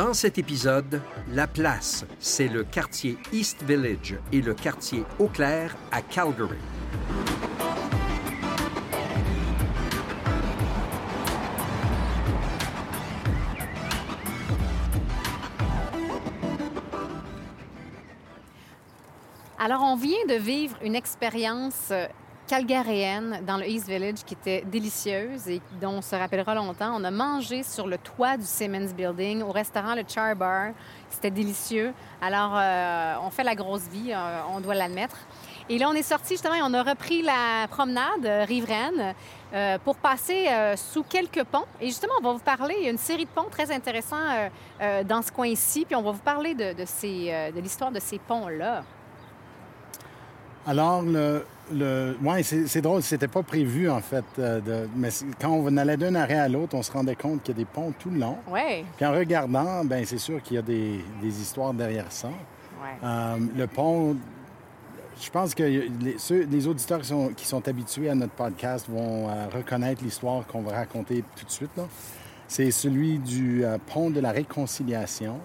Dans cet épisode, la place, c'est le quartier East Village et le quartier Eau Claire à Calgary. Alors, on vient de vivre une expérience euh, calgaréenne dans le East Village qui était délicieuse et dont on se rappellera longtemps. On a mangé sur le toit du Siemens Building au restaurant Le Char Bar. C'était délicieux. Alors, euh, on fait la grosse vie, euh, on doit l'admettre. Et là, on est sorti justement et on a repris la promenade euh, riveraine pour passer sous quelques ponts. Et justement, on va vous parler, il y a une série de ponts très intéressants dans ce coin-ci, puis on va vous parler de, de l'histoire de ces ponts-là. Alors, le, le... Ouais, c'est drôle, c'était pas prévu en fait. euh, de... Mais quand on allait d'un arrêt à l'autre, on se rendait compte qu'il y a des ponts tout le long. Oui, Puis en regardant, ben c'est sûr qu'il y a des, des histoires derrière ça. Euh, le pont, je pense que les, ceux- les auditeurs qui sont, qui sont habitués à notre podcast vont euh, reconnaître l'histoire qu'on va raconter tout de suite. C'est celui du pont de la réconciliation.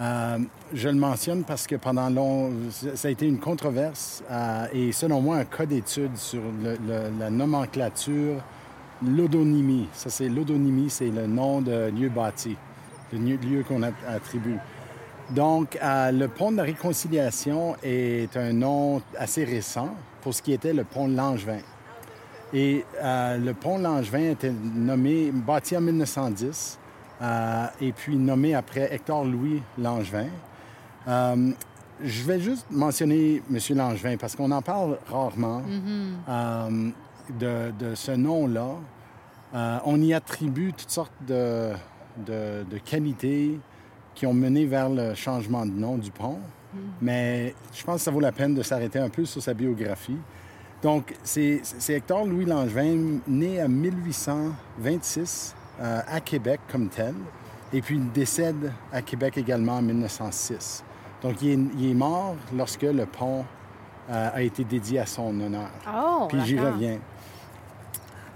Euh, je le mentionne parce que pendant long, ça a été une controverse euh, et selon moi un cas d'étude sur la nomenclature, l'odonymie. Ça c'est l'odonymie, c'est le nom de lieu bâti, le lieu, qu'on attribue. Donc, euh, le pont de la Réconciliation est un nom assez récent pour ce qui était le pont Langevin. Et le pont Langevin était nommé, bâti en 1910, euh, et puis nommé après Hector-Louis Langevin. Euh, je vais juste mentionner M. Langevin parce qu'on en parle rarement euh, de, de ce nom-là. On y attribue toutes sortes de, de- de qualités qui ont mené vers le changement de nom du pont. Mais je pense que ça vaut la peine de s'arrêter un peu sur sa biographie. Donc, c'est c'est Hector Louis Langevin, né en 1826 euh, à Québec comme tel, et puis il décède à Québec également en 1906. Donc, il est, il est mort lorsque le pont euh, a été dédié à son honneur. Oh, Puis j'y reviens.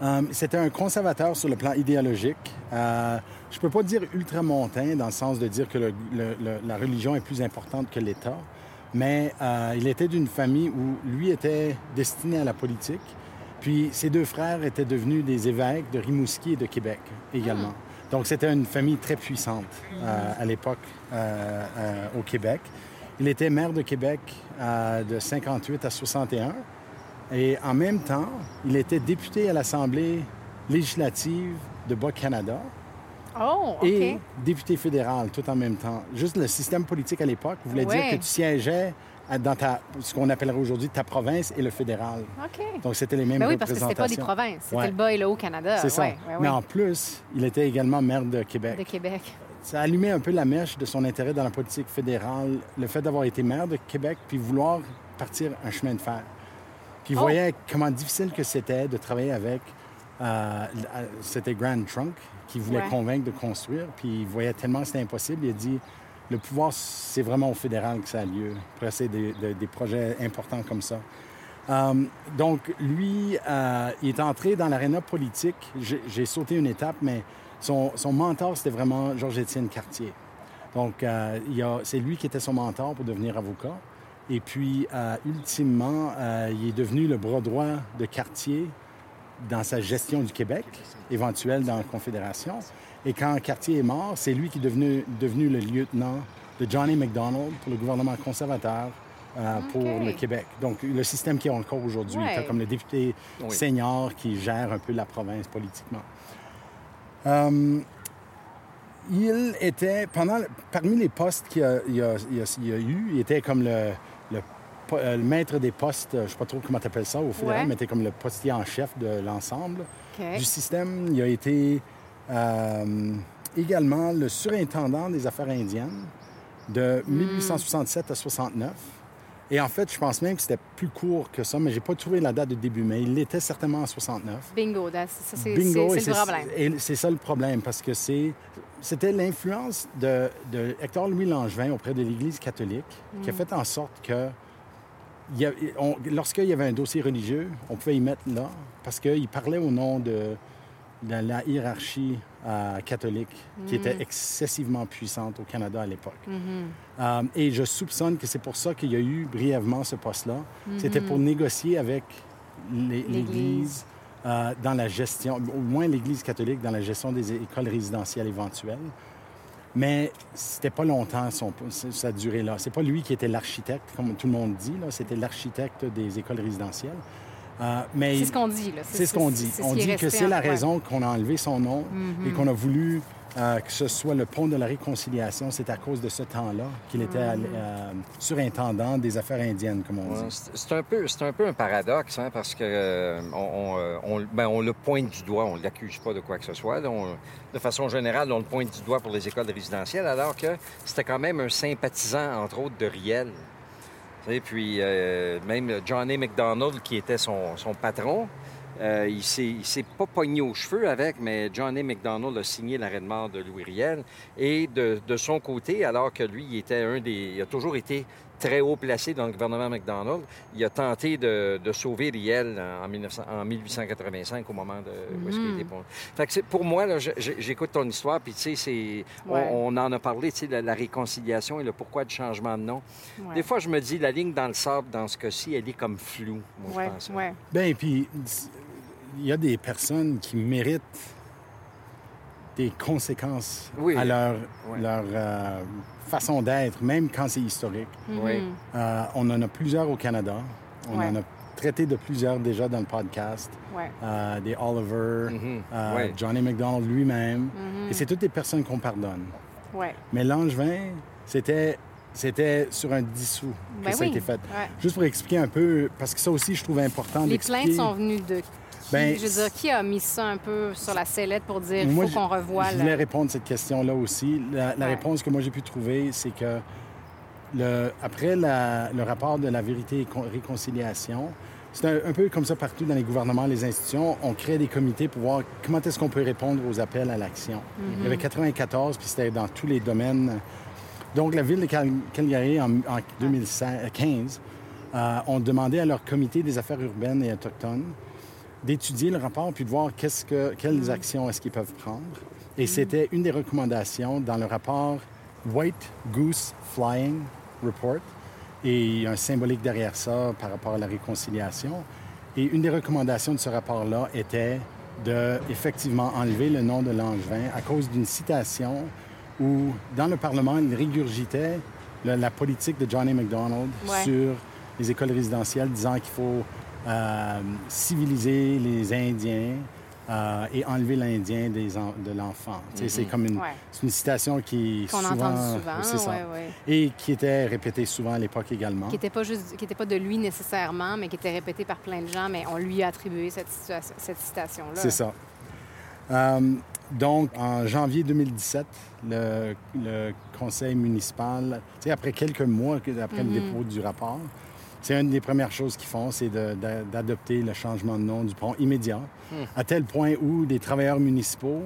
Euh, C'était un conservateur sur le plan idéologique. Je ne peux pas dire ultramontain dans le sens de dire que le- le- le- la religion est plus importante que l'État, mais il était d'une famille où lui était destiné à la politique. Puis ses deux frères étaient devenus des évêques de Rimouski et de Québec également. Donc c'était une famille très puissante euh, à l'époque euh, euh, au Québec. Il était maire de Québec de 58 à 61. Et en même temps, il était député à l'Assemblée législative de Bas-Canada Oh, OK. et député fédéral tout en même temps. Juste le système politique à l'époque voulait Ouais. dire que tu siégeais dans ta, ce qu'on appellerait aujourd'hui ta province et le fédéral. OK. Donc, c'était les mêmes Ben oui, parce que c'était pas des provinces, c'était Ouais. le Bas et le Haut-Canada. C'est ça. Ouais, ouais, Mais en plus, il était également maire de Québec. De Québec. Ça a allumé un peu la mèche de son intérêt dans la politique fédérale, le fait d'avoir été maire de Québec, puis vouloir partir un chemin de fer. Puis il Oh. voyait comment difficile que c'était de travailler avec, euh, c'était Grand Trunk qui voulait convaincre de construire, puis il voyait tellement que c'était impossible, il a dit, le pouvoir, c'est vraiment au fédéral que ça a lieu, essayer des, projets importants comme ça. Euh, donc, lui, euh, il est entré dans l'aréna politique. J'ai sauté une étape, mais son, mentor, c'était vraiment Georges-Étienne Cartier. Donc, euh, c'est lui qui était son mentor pour devenir avocat. Et puis, ultimement, il est devenu le bras droit de Cartier dans sa gestion du Québec, éventuelle dans la Confédération. Et quand Cartier est mort, c'est lui qui est devenu, devenu le lieutenant de Johnny MacDonald pour le gouvernement conservateur euh, pour le Québec. Donc, le système qui est encore aujourd'hui, Ouais. Comme le député Oui. senior qui gère un peu la province politiquement. Euh, il était, pendant, parmi les postes qu'il a, il a- il a- il a eu, il était comme le, le euh, le maître des postes, je ne sais pas trop comment tu appelles ça au fédéral, Ouais. mais était comme le postier en chef de l'ensemble du système. Il a été euh, également le surintendant des affaires indiennes de Hmm. 1867 à 69. Et en fait, je pense même que c'était plus court que ça, mais j'ai pas trouvé la date de début, mais il l'était certainement en 69. Bingo, ça, c'est le problème. et c'est ça le problème, parce que c'est, c'était l'influence de, de Hector-Louis Langevin auprès de l'Église catholique qui a Mm. fait en sorte que, lorsqu'il y avait un dossier religieux, on pouvait y mettre là, parce qu'il parlait au nom de, la, la hiérarchie euh, catholique qui Mm. était excessivement puissante au Canada à l'époque. Mhm. Euh, et je soupçonne que c'est pour ça qu'il y a eu brièvement ce poste-là. C'était pour négocier avec l'É- Mm-hmm. L'Église. euh, dans la gestion, au moins l'Église catholique dans la gestion des écoles résidentielles éventuelles. Mais c'était pas longtemps son, sa durée là. C'est pas lui qui était l'architecte, comme tout le monde dit. C'était l'architecte des écoles résidentielles. Euh, mais C'est ce qu'on dit, c'est ce qu'on dit. On dit que c'est la raison qu'on a enlevé son nom et Mhm. qu'on a voulu euh, que ce soit le pont de la réconciliation. C'est à cause de ce temps-là qu'il était euh, surintendant des affaires indiennes, comme on dit. c'est un peu, c'est un peu un paradoxe, hein, parce que euh, on, on, euh, ben, on le pointe du doigt, on ne l'accuse pas de quoi que ce soit. On- de façon générale, on le pointe du doigt pour les écoles résidentielles, alors que c'était quand même un sympathisant, entre autres, de Riel. Sais, puis euh, même Johnny McDonald, qui était son, son patron, euh, il s'est il s'est pas pogné aux cheveux avec, mais Johnny McDonald a signé l'arrêt de mort de Louis Riel. Et de, de son côté, alors que lui, il était un des. Il a toujours été très haut placé dans le gouvernement McDonald, il a tenté de, de sauver Riel en, 1900 en 1885 au moment de où est-ce qu'il a été pon- Fait que c'est- pour moi, j'écoute ton histoire, puis tu sais, c'est, on- Ouais. on, en a parlé, tu sais, la, la réconciliation et le pourquoi du changement de nom. Ouais. Des fois, je me dis, la ligne dans le sable, dans ce cas-ci, elle est comme floue, moi, Ouais, je pense. ouais. Ben, puis, y a des personnes qui méritent des conséquences Oui. à leur, euh, façon d'être, même quand c'est historique. Oui. Mhm. Euh, on en a plusieurs au Canada. On Ouais. en a traité de plusieurs déjà dans le podcast. Ouais. Euh, des Oliver, Mhm. euh, Ouais. Johnny McDonald lui-même. Mhm. Et c'est toutes des personnes qu'on pardonne. Mais Langevin, c'était, c'était sur un dissous que Ben ça a oui. été fait. Ouais. Juste pour expliquer un peu, parce que ça aussi, je trouve important Les plaintes sont venues de qui? Ben, je veux dire, qui a mis ça un peu sur la sellette pour dire il Moi, faut qu'on revoie Je voulais répondre à cette question-là aussi. La, la Ouais. réponse que moi j'ai pu trouver, c'est que le, après la- le rapport de la vérité et con- réconciliation, c'est un, un peu comme ça partout dans les gouvernements, les institutions, on crée des comités pour voir comment est-ce qu'on peut répondre aux appels à l'action. Il y avait 94, puis c'était dans tous les domaines. Donc la ville de Cal- Calgary, en, en 2015, euh, ont demandé à leur comité des affaires urbaines et autochtones d'étudier le rapport puis de voir que, quelles actions est-ce qu'ils peuvent prendre. Et c'était une des recommandations dans le rapport White Goose Flying Report. Et il y a un symbolique derrière ça par rapport à la réconciliation. Et une des recommandations de ce rapport-là était de effectivement enlever le nom de Langevin à cause d'une citation où, dans le Parlement, il régurgitait la, la politique de Johnny McDonald Ouais. sur les écoles résidentielles, disant qu'il faut euh, civiliser les Indiens euh, et enlever l'Indien des en- de l'enfant. Tu sais, C'est comme une, Ouais. une citation qui qu'on souvent, entend souvent. c'est ça. ouais, ouais. et qui était répétée souvent à l'époque également. Qui n'était pas juste, qui était pas de lui nécessairement, mais qui était répété par plein de gens, mais on lui a attribué cette, cette citation-là. C'est ça. Euh, donc, en janvier 2017, le, le conseil municipal, sais, après quelques mois après le dépôt du rapport, c'est une des premières choses qu'ils font, c'est d'adopter le changement de nom du pont immédiat, à tel point où des travailleurs municipaux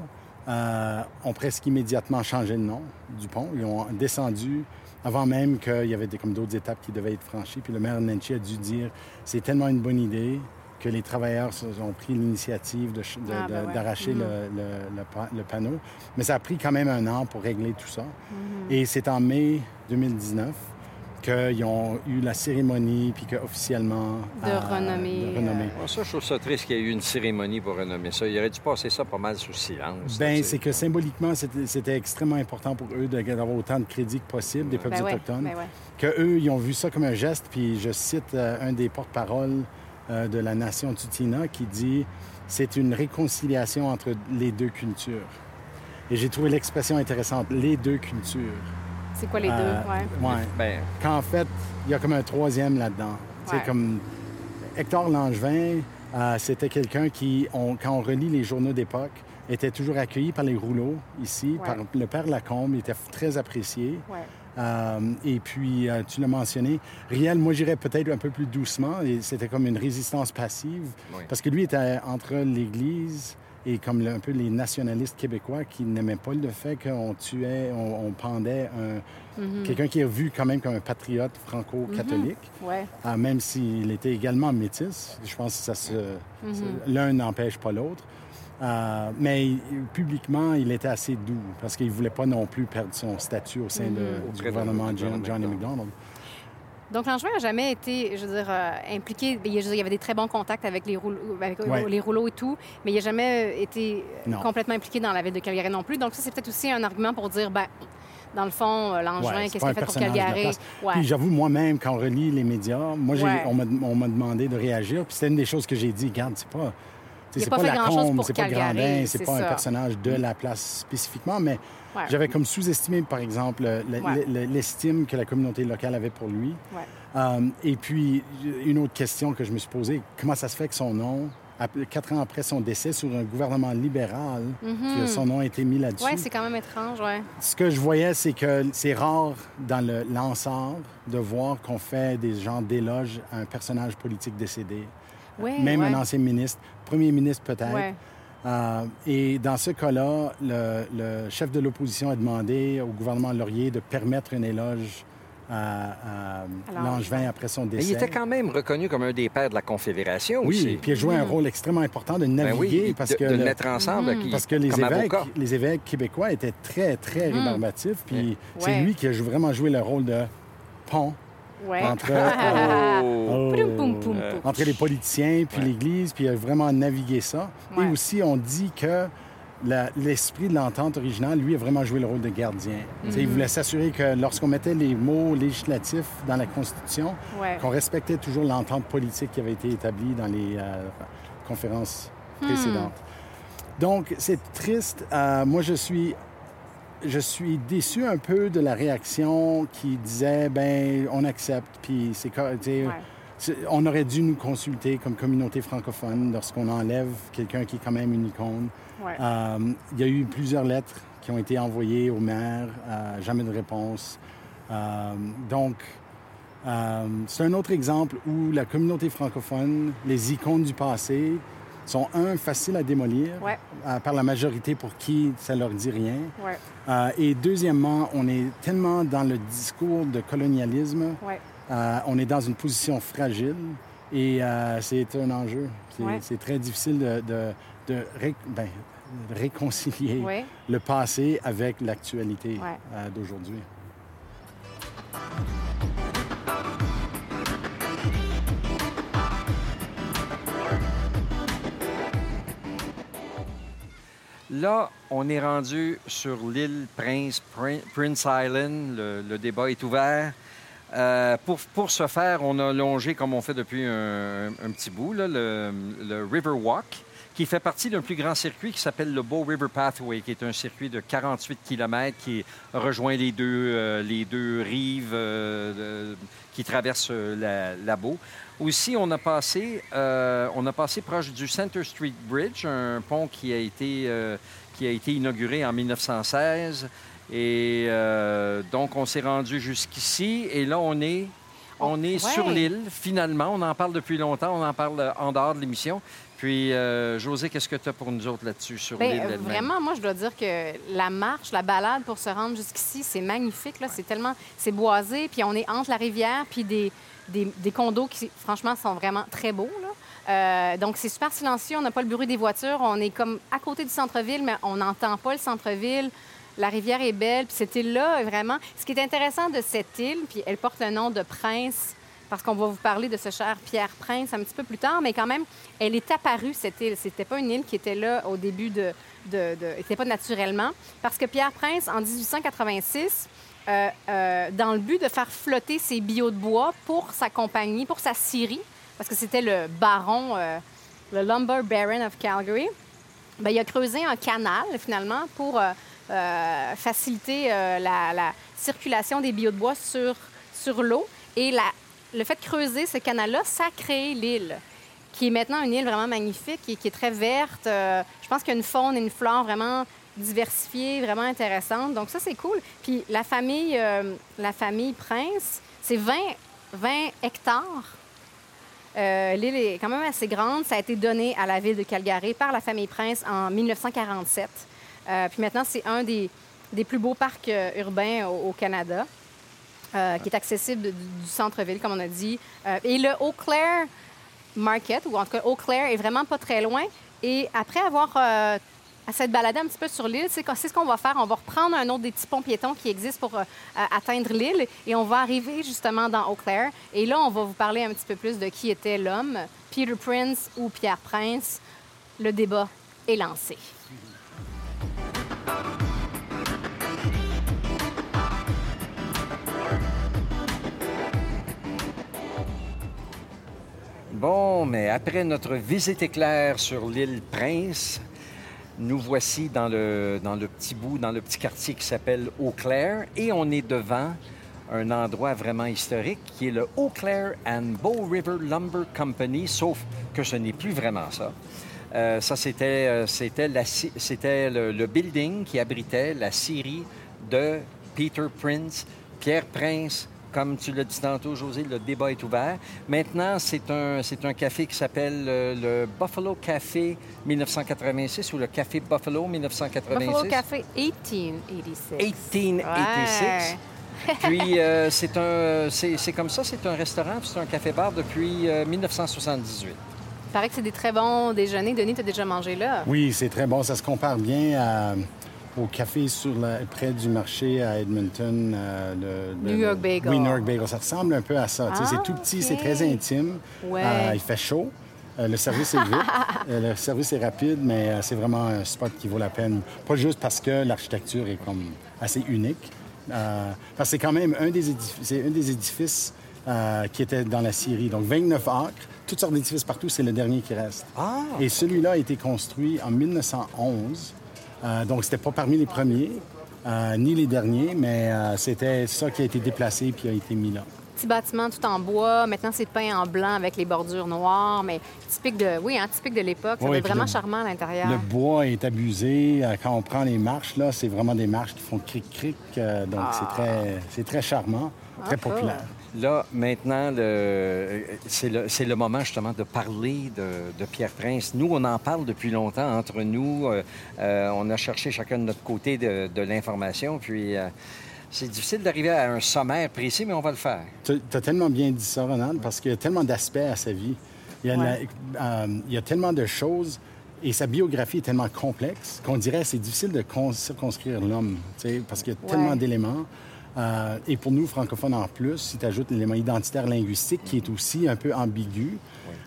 euh, ont presque immédiatement changé le nom du pont. Ils ont descendu avant même qu'il y avait des- comme d'autres étapes qui devaient être franchies. Puis le maire Nenchi a dû dire c'est tellement une bonne idée que les travailleurs ont pris l'initiative de de- Ah, de- ben ouais. d'arracher Mhm. le, le- le pa- le panneau. Mais ça a pris quand même un an pour régler tout ça. Mhm. Et c'est en mai 2019 qu'ils ont eu la cérémonie, puis qu'officiellement... De renommer, de renommer. euh, ça, je trouve ça triste qu'il y ait eu une cérémonie pour renommer ça. Il aurait dû passer ça pas mal sous silence. Ben, sais. c'est que symboliquement, c'était extrêmement important pour eux de- d'avoir autant de crédit que possible des peuples Ben ouais, autochtones. ben ouais. que eux, ils ont vu ça comme un geste. Puis je cite euh, un des porte-paroles euh, de la nation Tutina qui dit c'est une réconciliation entre les deux cultures. Et j'ai trouvé l'expression intéressante, les deux cultures. C'est quoi les Euh, deux? Ouais. ouais. Ben, Qu'en fait, il y a comme un troisième là-dedans. Ouais. C'est comme Hector Langevin, euh, c'était quelqu'un qui, on- quand on relit les journaux d'époque, était toujours accueilli par les rouleaux ici, Ouais. par le père Lacombe, il était très apprécié. Euh, et puis, euh, tu l'as mentionné, Riel, moi, j'irais peut-être un peu plus doucement. Et c'était comme une résistance passive. Oui. Parce que lui était entre l'Église et comme le- un peu les nationalistes québécois qui n'aimaient pas le fait qu'on tuait, on, on pendait un- Mhm. quelqu'un qui est vu quand même comme un patriote franco-catholique, Ouais. euh, même s'il était également métis. Je pense que ça se, Mhm. ça- l'un n'empêche pas l'autre. Euh, mais publiquement, il était assez doux parce qu'il ne voulait pas non plus perdre son statut au sein de, Auprès du de- gouvernement John- gouvernement Johnny McDonald. Donc, l'Angevin n'a jamais été, je veux dire, euh, impliqué. Il y a- je veux dire, il y avait des très bons contacts avec les rouleaux, avec, euh, Ouais. les rouleaux et tout, mais il n'a jamais été Non. complètement impliqué dans la ville de Calgary non plus. Donc, ça, c'est peut-être aussi un argument pour dire, ben, dans le fond, euh, l'Angevin, Ouais, qu'est-ce qu'il a fait pour de Calgary? Ouais. Puis j'avoue, moi-même, quand on relit les médias, moi, on m'a demandé de réagir. Puis c'était une des choses que j'ai dit, regarde, c'est pas... C'est pas pas, fait la grand-chose combe, pour c'est pas Grandin, c'est pas ça. un personnage de la place spécifiquement, mais Ouais. j'avais comme sous-estimé, par exemple, Ouais. l'estime que la communauté locale avait pour lui. Ouais. Euh, et puis, une autre question que je me suis posée, comment ça se fait que son nom, quatre ans après son décès, sur un gouvernement libéral, que son nom a été mis là-dessus? Oui, Mhm. c'est quand même étrange, ouais. Ce que je voyais, c'est que c'est rare dans le Lansard de voir qu'on fait des gens d'éloges à un personnage politique décédé. Ouais, Même ouais. un ancien ministre, premier ministre peut-être. Ouais. Euh, et dans ce cas-là, le, le chef de l'opposition a demandé au gouvernement Laurier de permettre un éloge à, Langevin après son Mais décès. il était quand même reconnu comme un des pères de la Confédération Oui, aussi. puis il a joué un Mm. rôle extrêmement important de Ben naviguer oui, parce de, que de le mettre ensemble qui- Parce que les comme évêques, avocat. les évêques québécois étaient très, très rébarbatifs. Puis c'est Ouais. lui qui a vraiment joué le rôle de pont Ouais. entre, Oh. Poum, poum, Euh, entre les politiciens puis Ouais. l'Église. Puis il a vraiment navigué ça. Ouais. Et aussi, on dit que l'esprit de l'entente originale, lui, a vraiment joué le rôle de gardien. Tu sais, Il Mhm. voulait s'assurer que lorsqu'on mettait les mots législatifs dans la Constitution, qu'on respectait toujours l'entente politique qui avait été établie dans les euh, conférences précédentes. Donc, c'est triste. Euh, moi, je suis, je suis déçu un peu de la réaction qui disait, ben, on accepte, puis c'est Ouais. on aurait dû nous consulter comme communauté francophone lorsqu'on enlève quelqu'un qui est quand même une icône. Ouais. Euh, il y a eu plusieurs lettres qui ont été envoyées au maire, euh, jamais de réponse. Euh, donc, c'est un autre exemple où la communauté francophone, les icônes du passé, sont, un, faciles à démolir Ouais. euh, par la majorité pour qui ça leur dit rien. Ouais. Euh, et deuxièmement, on est tellement dans le discours de colonialisme, Ouais. euh, on est dans une position fragile et c'est un enjeu. C'est très difficile de, de- de ré- ben, de réconcilier le passé avec l'actualité d'aujourd'hui. Là, on est rendu sur l'île Prince, Prin- Prince Island. Le, débat est ouvert. Euh, pour, ce faire, on a longé, comme on fait depuis un, petit bout, le, le River Walk, qui fait partie d'un plus grand circuit qui s'appelle le Bow River Pathway, qui est un circuit de 48 km qui rejoint les deux, euh, les deux rives euh, qui traversent euh, la, la Bow. Aussi, on a passé, euh, on a passé proche du Center Street Bridge, un pont qui a été, qui a été inauguré en 1916. Et donc, on s'est rendu jusqu'ici. Et là, on est, on est ouais. sur l'île, finalement. On en parle depuis longtemps. On en parle en dehors de l'émission. Puis, euh, José, qu'est-ce que tu as pour nous autres là-dessus, sur Ben, l'île euh, elle-même? vraiment, moi, je dois dire que la marche, la balade pour se rendre jusqu'ici, c'est magnifique. Là. C'est tellement... C'est boisé, puis on est entre la rivière, puis des, des, des condos qui, franchement, sont vraiment très beaux. Là. Euh, donc, c'est super silencieux. On n'a pas le bruit des voitures. On est comme à côté du centre-ville, mais on n'entend pas le centre-ville. La rivière est belle. Puis cette île-là, vraiment... Ce qui est intéressant de cette île, puis elle porte le nom de Prince parce qu'on va vous parler de ce cher Pierre Prince un petit peu plus tard, mais quand même, elle est apparue, cette île. C'était pas une île qui était là au début de... de, de pas naturellement, parce que Pierre Prince, en 1886, euh, euh, dans le but de faire flotter ses billots de bois pour sa compagnie, pour sa scierie, parce que c'était le baron, euh, le Lumber Baron of Calgary, ben, il a creusé un canal, finalement, pour faciliter la, la circulation des billots de bois sur, sur l'eau. Et la, le fait de creuser ce canal-là, ça a créé l'île, qui est maintenant une île vraiment magnifique et qui est très verte. Euh, je pense qu'il y a une faune et une flore vraiment diversifiée, vraiment intéressante. Donc ça, c'est cool. Puis la famille, euh, Prince, c'est 20, 20 hectares euh, L'île est quand même assez grande. Ça a été donné à la ville de Calgary par la famille Prince en 1947. Euh, puis maintenant, c'est un des, plus beaux parcs urbains au Canada, euh, qui est accessible du, centre-ville, comme on a dit. Euh, et le Eau Claire Market, ou en tout cas Eau Claire, est vraiment pas très loin. Et après avoir euh, à s'être baladé un petit peu sur l'île, c'est ce qu'on va faire. On va reprendre un autre des petits ponts piétons qui existent pour euh, atteindre l'île et on va arriver justement dans Eau Claire. Et là, on va vous parler un petit peu plus de qui était l'homme, Peter Prince ou Pierre Prince. Le débat est lancé. Bon, mais après notre visite éclair sur l'île Prince, nous voici dans le, dans le petit bout, dans le petit quartier qui s'appelle Eau Claire, et on est devant un endroit vraiment historique qui est le Eau Claire and Bow River Lumber Company, sauf que ce n'est plus vraiment ça. Euh, ça, c'était, euh, c'était, le, le building qui abritait la scierie de Peter Prince, Pierre Prince. Comme tu l'as dit tantôt, José, le débat est ouvert. Maintenant, c'est un, c'est un café qui s'appelle euh, le Buffalo Café 1986 ou le Café Buffalo 1986. Buffalo Café 1886. 1886. Puis euh, c'est un, c'est, c'est comme ça, c'est un restaurant, puis c'est un café-bar depuis euh, 1978. Il paraît que c'est des très bons déjeuners. Denis, tu as déjà mangé là? Oui, c'est très bon. Ça se compare bien à- au café sur la- près du marché à Edmonton. euh, le- le- New York Bagel. Oui, New York Bagel. Ça ressemble un peu à ça. Sais, Ah, c'est tout petit, c'est très intime. Ouais. Euh, il fait chaud. Euh, le service est vite. Euh, le service est rapide, mais euh, c'est vraiment un spot qui vaut la peine. Pas juste parce que l'architecture est comme assez unique. euh, parce que c'est quand même un des édifices, c'est un des édifices euh, qui était dans la Syrie. Donc 29 acres, toutes sortes d'édifices partout, c'est le dernier qui reste. Ah! Et celui-là a été construit en 1911. Euh, donc, c'était pas parmi les premiers, euh, ni les derniers, mais euh, c'était ça qui a été déplacé puis a été mis là. Petit bâtiment tout en bois. Maintenant, c'est peint en blanc avec les bordures noires, mais typique de, oui, hein, typique de l'époque. Ça Oui, vraiment le- charmant à l'intérieur. Le bois est abusé. Quand on prend les marches, là, c'est vraiment des marches qui font cric-cric. donc, c'est très, c'est très charmant, très Ah, cool. Là, maintenant, le- c'est le, moment justement de parler de, de Pierre Prince. Nous, on en parle depuis longtemps entre nous. Euh, euh, on a cherché chacun de notre côté de, de l'information. Puis, euh, c'est difficile d'arriver à un sommaire précis, mais on va le faire. Tu as tellement bien dit ça, Ronald, parce qu'il y a tellement d'aspects à sa vie. Il y, a la- euh, il y a tellement de choses et sa biographie est tellement complexe qu'on dirait que c'est difficile de con- circonscrire l'homme, parce qu'il y a tellement d'éléments. Euh, et pour nous, francophones en plus, si tu ajoutes l'élément identitaire linguistique qui est aussi un peu ambigu,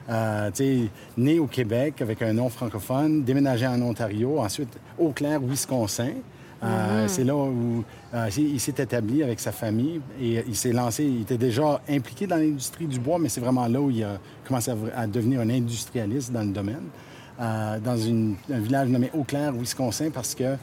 euh, tu sais, né au Québec avec un nom francophone, déménagé en Ontario, ensuite Eau Claire, Wisconsin. Euh, C'est là où euh, il s'est établi avec sa famille et il s'est lancé. Il était déjà impliqué dans l'industrie du bois, mais c'est vraiment là où il a commencé à, à devenir un industrialiste dans le domaine, euh, dans une- un village nommé Eau Claire, Wisconsin, parce que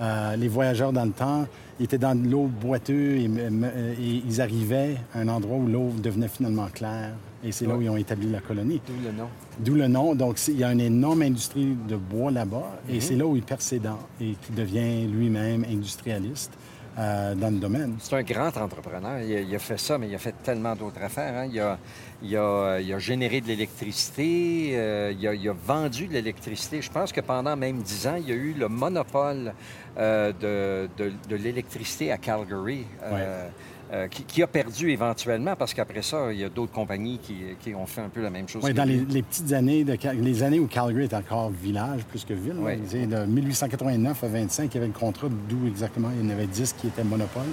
euh, les voyageurs dans le temps étaient dans de l'eau boiteuse et, et ils arrivaient à un endroit où l'eau devenait finalement claire. Et c'est là où ils ont établi la colonie. D'où le nom. D'où le nom. Donc, il y a une énorme industrie de bois là-bas et c'est là où il perd ses dents et qui devient lui-même industrialiste euh, dans le domaine. C'est un grand entrepreneur. Il a, il a fait ça, mais il a fait tellement d'autres affaires. hein. Il, a, il a- il a généré de l'électricité, euh, il, a, il a vendu de l'électricité. Je pense que pendant même dix ans, il y a eu le monopole euh, de, de- de l'électricité à Calgary, euh, qui, qui a perdu éventuellement parce qu'après ça, il y a d'autres compagnies qui, qui ont fait un peu la même chose. Oui, dans les, petites années, de, les années où Calgary est encore village plus que ville, de 1889 à 25, il y avait le contrat d'où exactement il y en avait 10 qui étaient monopole.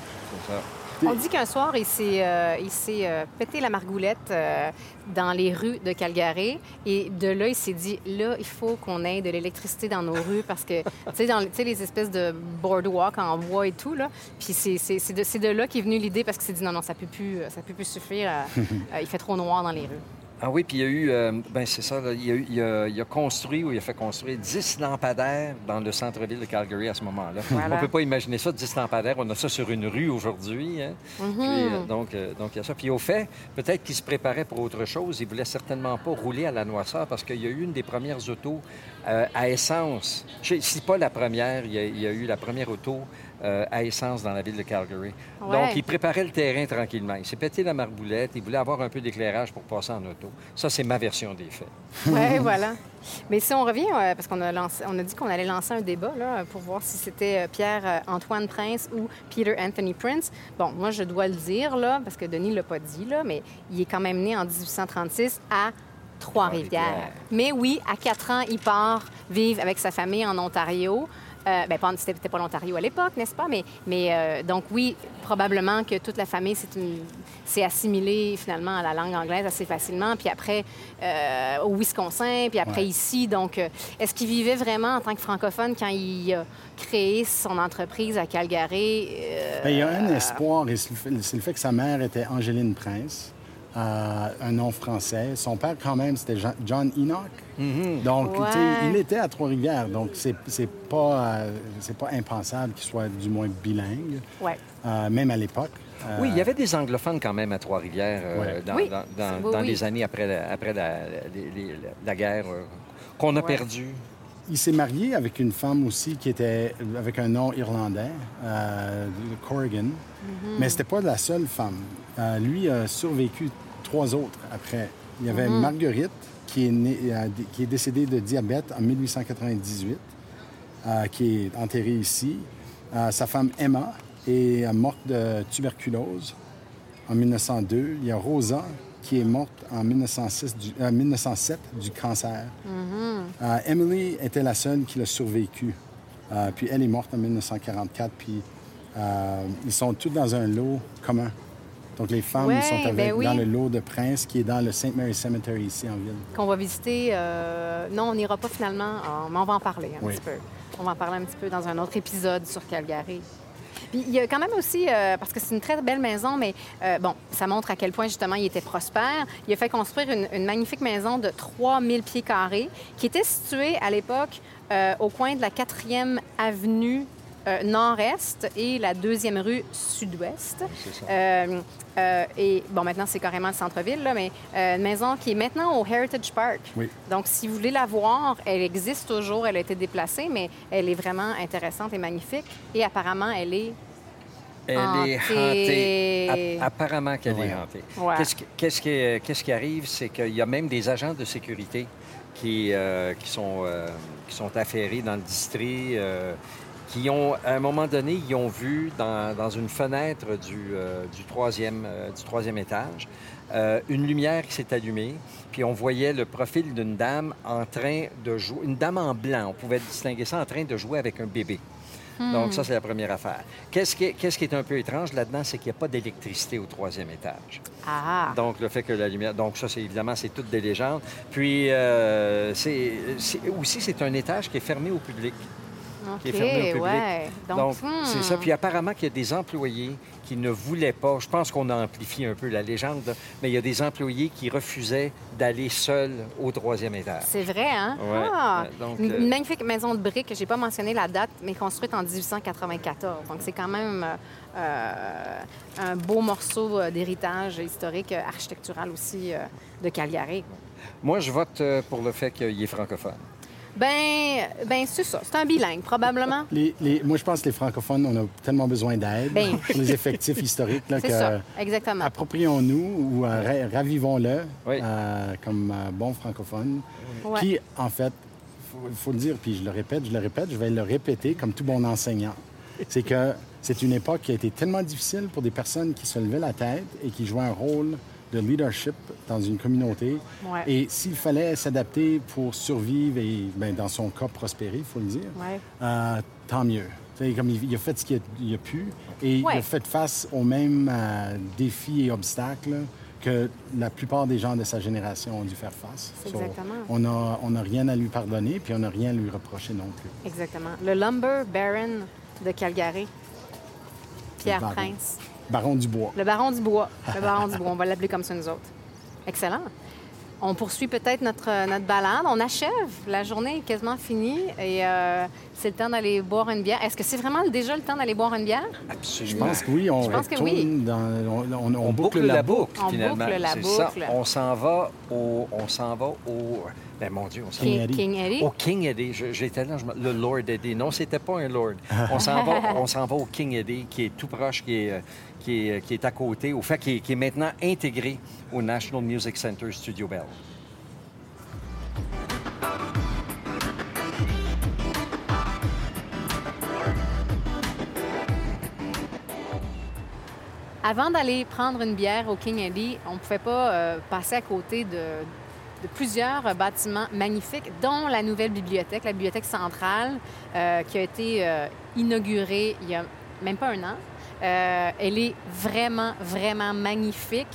C'est ça. On dit qu'un soir, il s'est, euh, euh, pété la margoulette euh, dans les rues de Calgary. Et de là, il s'est dit, là, il faut qu'on ait de l'électricité dans nos rues parce que, tu sais, dans les espèces de boardwalk en bois et tout, là. Puis c'est, de, de là qu'est venue l'idée parce qu'il s'est dit, non, non, ça peut plus, ça peut plus suffire. il fait trop noir dans les rues. Ah oui, puis il y a eu, euh, ben c'est ça, là, il, y a eu- il a, il a construit ou il a fait construire 10 lampadaires dans le centre-ville de Calgary à ce moment-là. Voilà. On ne peut pas imaginer ça, 10 lampadaires. On a ça sur une rue aujourd'hui. hein. Mhm. Puis, euh, donc, euh, donc, il y a ça. Puis au fait, peut-être qu'il se préparait pour autre chose. Il voulait certainement pas rouler à la noisseur parce qu'il y a eu une des premières autos à essence. Je- Si pas la première, il y a, il y a eu la première auto euh, à essence dans la ville de Calgary. Ouais. Donc, il préparait le terrain tranquillement. Il s'est pété la marboulette. Il voulait avoir un peu d'éclairage pour passer en auto. Ça, c'est ma version des faits. Oui, voilà. Mais si on revient, euh, parce qu'on a, lancé, on a dit qu'on allait lancer un débat là, pour voir si c'était euh, Pierre-Antoine Prince ou Peter Anthony Prince. Bon, moi, je dois le dire, là, parce que Denis ne l'a pas dit, là, mais il est quand même né en 1836 à Trois-Rivières. Trois-Rivières. Mais oui, à 4 ans, il part vivre avec sa famille en Ontario. Euh, ben, c'était pas l'Ontario à l'époque, n'est-ce pas? Mais, mais euh, donc oui, probablement que toute la famille s'est assimilée finalement à la langue anglaise assez facilement. Puis après, euh, au Wisconsin, puis après Ouais. ici. Donc, euh, est-ce qu'il vivait vraiment en tant que francophone quand il a créé son entreprise à Calgary? Ben, il y a un espoir, et c'est le fait que sa mère était Angéline Prince, euh, un nom français. Son père, quand même, c'était John Enoch. Donc, Ouais. tu sais, il était à Trois-Rivières. Donc, c'est pas, euh, c'est pas impensable qu'il soit du moins bilingue, ouais. euh, même à l'époque. Euh, Oui, il y avait des anglophones quand même à Trois-Rivières euh, Ouais. dans, Oui. dans- dans- Oui, dans oui. les années après la, après la, guerre euh, qu'on a Ouais. perdue. Il s'est marié avec une femme aussi qui était avec un nom irlandais, euh, Corrigan. Mais c'était pas la seule femme. Euh, lui a survécu trois autres après. Il y avait Marguerite, qui est, née- euh, qui est décédée de diabète en 1898, euh, qui est enterrée ici. Sa femme Emma est morte de tuberculose en 1902. Il y a Rosa, qui est morte en 1906 du- euh, 1907 du cancer. Euh, Emily était la seule qui l'a survécu. Euh, puis elle est morte en 1944. Puis ils sont tous dans un lot commun. Donc les femmes Ouais, sont avec, ben oui. dans le lot de Prince qui est dans le St. Mary Cemetery ici en ville. qu'on va visiter. Non, on n'ira pas finalement, mais on va en parler un Oui. petit peu. On va en parler un petit peu dans un autre épisode sur Calgary. Il y a quand même aussi, euh, parce que c'est une très belle maison, mais euh, bon, ça montre à quel point justement il était prospère. Il a fait construire une, une magnifique maison de 3000 pieds carrés qui était située à l'époque euh, au coin de la 4e avenue euh, nord-est et la deuxième rue sud-ouest. C'est ça. Euh, euh, et bon, maintenant, c'est carrément le centre-ville, là, mais euh, une maison qui est maintenant au Heritage Park. Oui. Donc, si vous voulez la voir, elle existe toujours, elle a été déplacée, mais elle est vraiment intéressante et magnifique. Et apparemment, elle est... Elle est Hantée. hantée. App- apparemment qu'elle Ouais. est hantée. Ouais. Qu'est-ce qui- Qu'est-ce qui, qu'est-ce qui arrive, c'est qu'il y a même des agents de sécurité qui, euh, qui, sont, euh, qui sont affairés dans le district, euh, qui ont, à un moment donné, ils ont vu dans, dans une fenêtre du, euh, du, troisième, euh, du troisième étage euh, une lumière qui s'est allumée, puis on voyait le profil d'une dame en train de jouer, une dame en blanc, on pouvait distinguer ça en train de jouer avec un bébé. Donc, ça, c'est la première affaire. Qu'est-ce qui, est- qu'est-ce qui est un peu étrange là-dedans, c'est qu'il n'y a pas d'électricité au troisième étage. Ah! Donc, le fait que la lumière... Donc, ça, c'est évidemment, c'est toutes des légendes. Puis, euh, c'est- aussi, c'est un étage qui est fermé au public. Qui est au public. ouais. Donc, Donc, hmm. c'est ça. Puis, apparemment qu'il y a des employés qui ne voulaient pas... Je pense qu'on a amplifié un peu la légende, là, mais il y a des employés qui refusaient d'aller seuls au troisième étage. C'est vrai, hein? Ouais, Ah! donc, une, euh, une magnifique maison de briques, j'ai pas mentionné la date, mais construite en 1894. Donc, c'est quand même euh, euh, un beau morceau d'héritage historique, architectural aussi euh, de Calgary. Moi, je vote pour le fait qu'il est francophone. Ben, ben c'est ça. C'est un bilingue, probablement. Les- les- moi, je pense que les francophones, on a tellement besoin d'aide Ben. pour les effectifs historiques. là, C'est que- ça, exactement. Approprions-nous ou euh, ra- ravivons-le Oui. euh, comme euh, bons francophones. Ouais. Qui, en fait, il faut, le dire, puis je le répète, je le répète, je vais le répéter comme tout bon enseignant. C'est que c'est une époque qui a été tellement difficile pour des personnes qui se levaient la tête et qui jouaient un rôle de leadership dans une communauté. Ouais. Et s'il fallait s'adapter pour survivre et, ben, dans son cas, prospérer, il faut le dire, Ouais. euh, tant mieux. Comme il, il a fait ce qu'il a, pu et il a fait face aux mêmes euh, défis et obstacles que la plupart des gens de sa génération ont dû faire face. So, exactement. on n'a on a rien à lui pardonner, puis on n'a rien à lui reprocher non plus. Exactement. Le Lumber Baron de Calgary, Pierre. Prince. Baron du Bois. Le baron du bois. Le baron du bois. On va l'appeler comme ça, nous autres. Excellent. On poursuit peut-être notre, euh, notre balade. On achève. La journée est quasiment finie et euh, c'est le temps d'aller boire une bière. Est-ce que c'est vraiment déjà le temps d'aller boire une bière? Je pense que oui, on Je pense que oui. dans... On, on- on On boucle, boucle la boucle, On finalement. boucle la C'est ça. boucle. On s'en va au... On s'en va au... Ben, mon Dieu, on s'en King King, Eddie. King Eddie. Au King Eddie. J'étais là, je le Lord Eddie. Non, c'était pas un Lord. On s'en va, on s'en va au King Eddie, qui est tout proche, qui est, euh, qui est, qui est à côté, au fait, qui est, maintenant intégré au National Music Center Studio Bell. Avant d'aller prendre une bière au King Eddie, on ne pouvait pas euh, passer à côté de, plusieurs euh, bâtiments magnifiques, dont la nouvelle bibliothèque, la bibliothèque centrale, euh, qui a été euh, inaugurée il y a même pas un an. Euh, elle est vraiment, vraiment magnifique.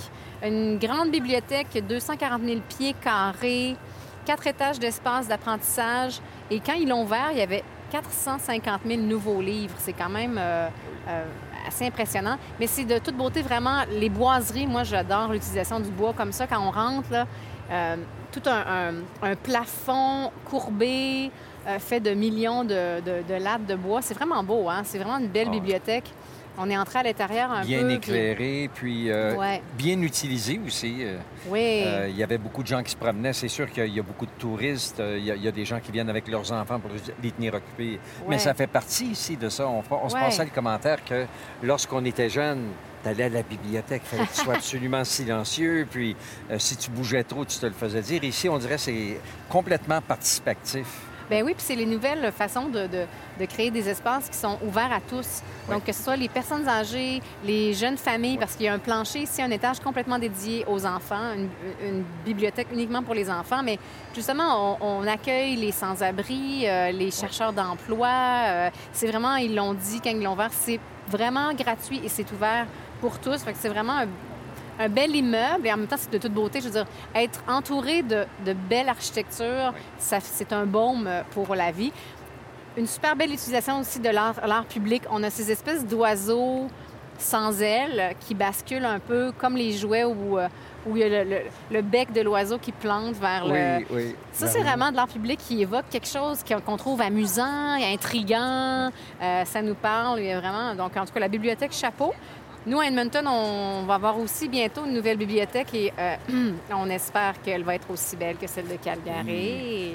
Une grande bibliothèque, 240 000 pieds carrés, quatre étages d'espace d'apprentissage. Et quand ils l'ont ouvert, il y avait 450 000 nouveaux livres. C'est quand même euh, euh, assez impressionnant. Mais c'est de toute beauté, vraiment, les boiseries. Moi, j'adore l'utilisation du bois comme ça. Quand on rentre, là, euh, tout un, un- un plafond courbé, fait de millions de, de- de lattes de bois. C'est vraiment beau, hein? C'est vraiment une belle Ah bibliothèque. On est entré à l'intérieur un Bien peu. puis- éclairé, puis euh, Ouais. bien utilisé aussi. euh. Oui. Euh, il y avait beaucoup de gens qui se promenaient. C'est sûr qu'il y a beaucoup de touristes. Il y, a, il y a des gens qui viennent avec leurs enfants pour les tenir occupés. Mais ça fait partie ici de ça. On, on se passait le commentaire que lorsqu'on était jeune, tu allais à la bibliothèque, il fallait que tu sois absolument silencieux. Puis euh, si tu bougeais trop, tu te le faisais dire. Ici, on dirait que c'est complètement participatif. Ben oui, puis c'est les nouvelles façons de, de- de créer des espaces qui sont ouverts à tous. Donc, que ce soit les personnes âgées, les jeunes familles, parce qu'il y a un plancher ici, un étage complètement dédié aux enfants, une, une bibliothèque uniquement pour les enfants. Mais justement, on, on accueille les sans-abri, euh, les chercheurs d'emploi. euh, c'est vraiment, ils l'ont dit quand ils l'ont ouvert, c'est vraiment gratuit et c'est ouvert pour tous. Fait que c'est vraiment un, un bel immeuble et en même temps, c'est de toute beauté. Je veux dire, être entouré de, de belle architecture, c'est un baume pour la vie. Une super belle utilisation aussi de l'art public. On a ces espèces d'oiseaux sans ailes qui basculent un peu comme les jouets où, euh, où il y a le, le- le bec de l'oiseau qui plante vers le... Oui, oui. Ça, c'est vraiment de l'art public qui évoque quelque chose qu'on trouve amusant, intriguant. Euh, ça nous parle. Il y a vraiment... Donc, en tout cas, la bibliothèque Chapeau. Nous, à Edmonton, on va avoir aussi bientôt une nouvelle bibliothèque et euh, on espère qu'elle va être aussi belle que celle de Calgary.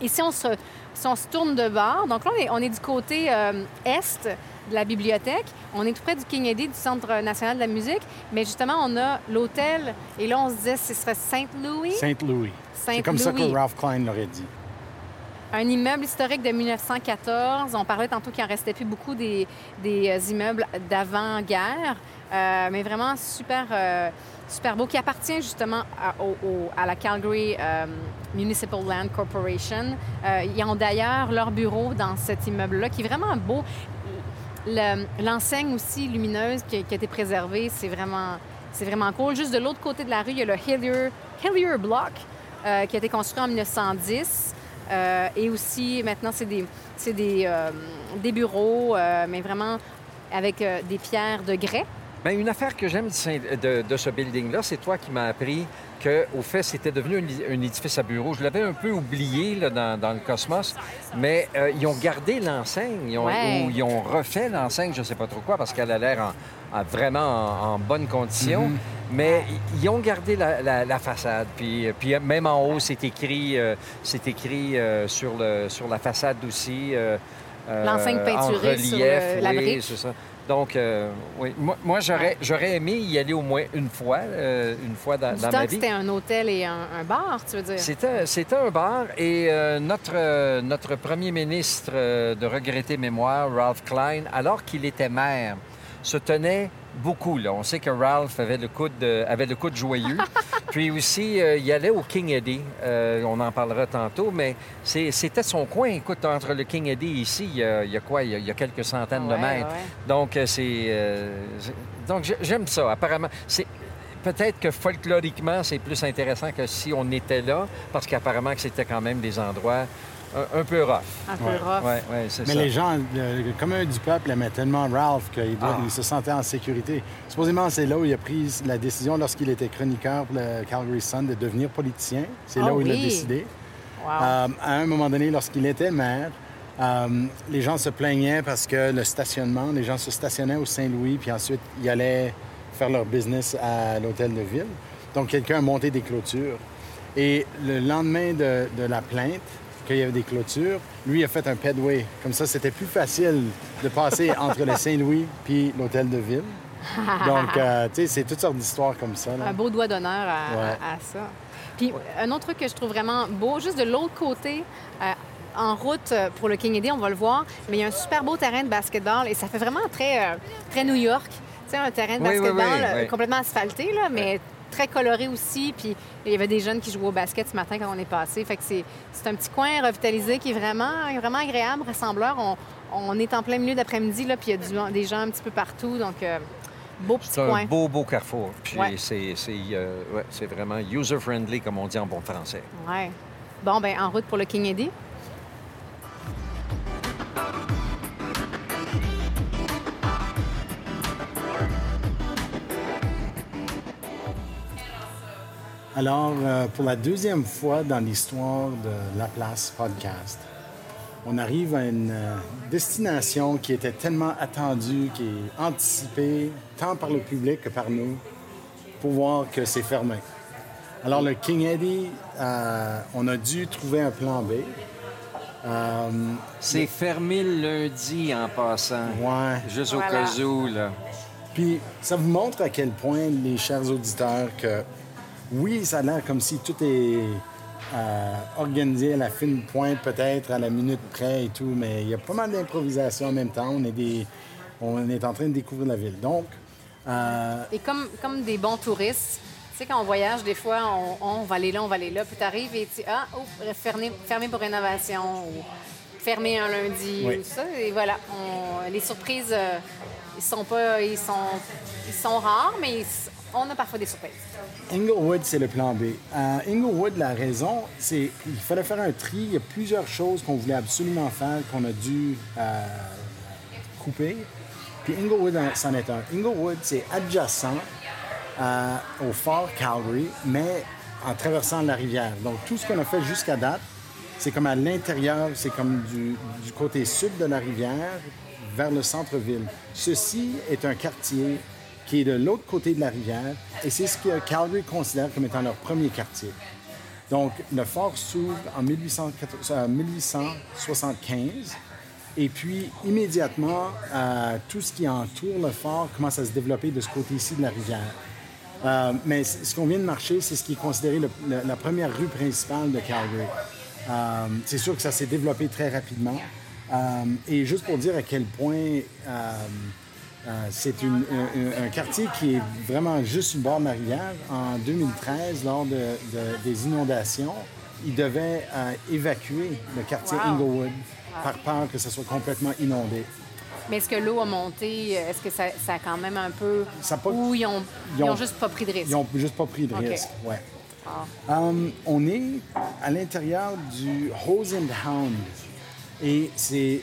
Et si on se, si on se tourne de bord, donc là, on est, on est du côté euh, est de la bibliothèque. On est tout près du King Eddie, du Centre national de la musique. Mais justement, on a l'hôtel. Et là, on se disait, ce serait Saint-Louis. Saint-Louis. C'est Saint-Louis. comme ça que Ralph Klein l'aurait dit. Un immeuble historique de 1914. On parlait tantôt qu'il en restait plus beaucoup des, des euh, immeubles d'avant-guerre, Euh, mais vraiment super, euh, super beau, qui appartient justement à, la Calgary Municipal Land Corporation. Ils ont d'ailleurs leur bureau dans cet immeuble-là, qui est vraiment beau. Le- L'enseigne aussi lumineuse qui, a- été préservée, c'est vraiment, vraiment cool. Juste de l'autre côté de la rue, il y a le Hillier, Hillier Block, qui a été construit en 1910. Euh, et aussi, maintenant, c'est des, c'est des, euh, des bureaux, euh, mais vraiment avec des pierres de grès. Bien, une affaire que j'aime de, de ce building-là, c'est toi qui m'as appris qu'au fait, c'était devenu un, un édifice à bureau. Je l'avais un peu oublié là, dans, dans le cosmos, mais euh, ils ont gardé l'enseigne, ils ont, Ouais. ou ils ont refait l'enseigne, je ne sais pas trop quoi, parce qu'elle a l'air en- vraiment en, en bonne condition. Mais ils ont gardé la, la- la façade. Puis, puis même en haut, c'est écrit, euh, c'est écrit euh, sur, le, sur la façade aussi. euh, euh, L'enseigne en peinturée sur relief, le- la brique. c'est ça. Donc, euh, oui. Moi, moi, j'aurais, j'aurais aimé y aller au moins une fois, euh, une fois dans, Du dans temps ma que vie. c'était un hôtel et un, un bar, tu veux dire? C'était, c'était un bar et euh, notre, notre premier ministre de regrettée mémoire, Ralph Klein, alors qu'il était maire, se tenait beaucoup. Là. On sait que Ralph avait le coude, de- avait le coude joyeux. Puis aussi, euh, il allait au King Eddie. Euh, on en parlera tantôt, mais c'était son coin. Écoute, entre le King Eddie et ici, il y a, il y a quoi? Il y a, il y a quelques centaines de mètres. ouais. Donc, euh, c'est. euh, donc, j'ai- j'aime ça. Apparemment, c'est. Peut-être que folkloriquement, c'est plus intéressant que si on était là, parce qu'apparemment que c'était quand même des endroits un, un peu rough. Un peu Ouais. rough. Ouais, ouais, c'est Mais ça. les gens, le, le commun du peuple aimait tellement Ralph qu'il doit- Ah. il se sentait en sécurité. Supposément, c'est là où il a pris la décision, lorsqu'il était chroniqueur pour le Calgary Sun, de devenir politicien. C'est Ah là où il a décidé. Wow. Euh, à un moment donné, lorsqu'il était maire, euh, les gens se plaignaient parce que le stationnement, les gens se stationnaient au Saint-Louis, puis ensuite, ils allaient faire leur business à l'hôtel de ville. Donc, quelqu'un a monté des clôtures. Et le lendemain de, de la plainte, qu'il y avait des clôtures, lui a fait un pedway. Comme ça, c'était plus facile de passer entre le Saint-Louis puis l'hôtel de ville. Donc, euh, tu sais, c'est toutes sortes d'histoires comme ça. là. Un beau doigt d'honneur à, Ouais. à- à ça. Puis un autre truc que je trouve vraiment beau, juste de l'autre côté, euh, en route pour le King Eddie, on va le voir, mais il y a un super beau terrain de basketball et ça fait vraiment très, euh, très New York. Tu sais, un terrain de Oui, basketball oui, oui. complètement asphalté, là, mais très coloré aussi. Puis il y avait des jeunes qui jouaient au basket ce matin quand on est passé. Fait que c'est un petit coin revitalisé qui est vraiment, vraiment agréable, rassembleur. On, on est en plein milieu d'après-midi, là, puis il y a du- des gens un petit peu partout. Donc, euh, beau petit C'est un coin. beau, beau carrefour. Puis Ouais. c'est euh, ouais, vraiment user-friendly, comme on dit en bon français. Ouais. Bon, ben en route pour le King Eddie. Alors, euh, pour la deuxième fois dans l'histoire de La Place Podcast, on arrive à une euh, destination qui était tellement attendue, qui est anticipée tant par le public que par nous, pour voir que c'est fermé. Alors, le King Eddie, euh, on a dû trouver un plan B. Euh, C'est fermé le lundi en passant. ouais. Juste Voilà. au cas où, là. Puis ça vous montre à quel point, les chers auditeurs, que oui, ça a l'air comme si tout est euh, organisé à la fine pointe, peut-être à la minute près et tout, mais il y a pas mal d'improvisation en même temps. On est, des, on est en train de découvrir la ville. Donc, euh, Et comme, comme des bons touristes, tu sais, quand on voyage, des fois, on, on va aller là, on va aller là. Puis t'arrives et tu dis, ah, oh, fermé, fermé pour rénovation ou fermé un lundi Oui. ou ça. Et voilà, on- les surprises, euh, ils sont pas, ils sont, ils sont rares, mais ils- on a parfois des surprises. Inglewood, c'est le plan B. À Inglewood, la raison, c'est qu'il fallait faire un tri. Il y a plusieurs choses qu'on voulait absolument faire qu'on a dû euh, couper. Puis Inglewood, en- c'en est un. Inglewood, c'est adjacent euh, au fort Calgary, mais en traversant la rivière. Donc, tout ce qu'on a fait jusqu'à date, c'est comme à l'intérieur, c'est comme du, du côté sud de la rivière vers le centre-ville. Ceci est un quartier qui est de l'autre côté de la rivière et c'est ce que Calgary considère comme étant leur premier quartier. Donc, le fort s'ouvre en 1880 euh, 1875 et puis immédiatement, euh, tout ce qui entoure le fort commence à se développer de ce côté-ci de la rivière. Euh, mais ce qu'on vient de marcher, c'est ce qui est considéré le- la première rue principale de Calgary. C'est sûr que ça s'est développé très rapidement. Et juste pour dire à quel point euh, c'est une- un, quartier qui est vraiment juste sur le bord de la rivière, en 2013, lors de- de- des inondations, ils devaient euh, évacuer le quartier Wow. Inglewood par peur que ça soit complètement inondé. Mais est-ce que l'eau a monté? Est-ce que ça, ça a quand même un peu... Ça a pas- Ou ils ont, Ils ils ont ont- juste pas pris de risque? Ils n'ont juste pas pris de risque. Ouais. Ah. Um, on est à l'intérieur du Hose and Hound. Et c'est.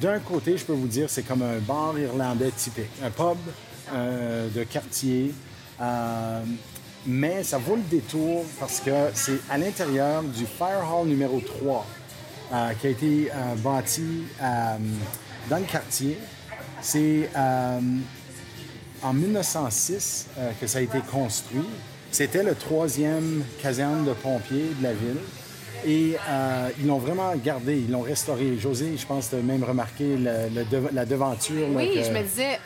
D'un côté, je peux vous dire, c'est comme un bar irlandais typique. Un pub euh, de quartier. Euh, mais ça vaut le détour parce que c'est à l'intérieur du Fire Hall numéro 3 euh, qui a été bâti dans le quartier. C'est. en 1906 euh, que ça a été construit. C'était le troisième caserne de pompiers de la ville. Et euh, ils l'ont vraiment gardé, ils l'ont restauré. José, je pense, tu as même remarqué le- le dev- la devanture. là, Oui, que- je me disais,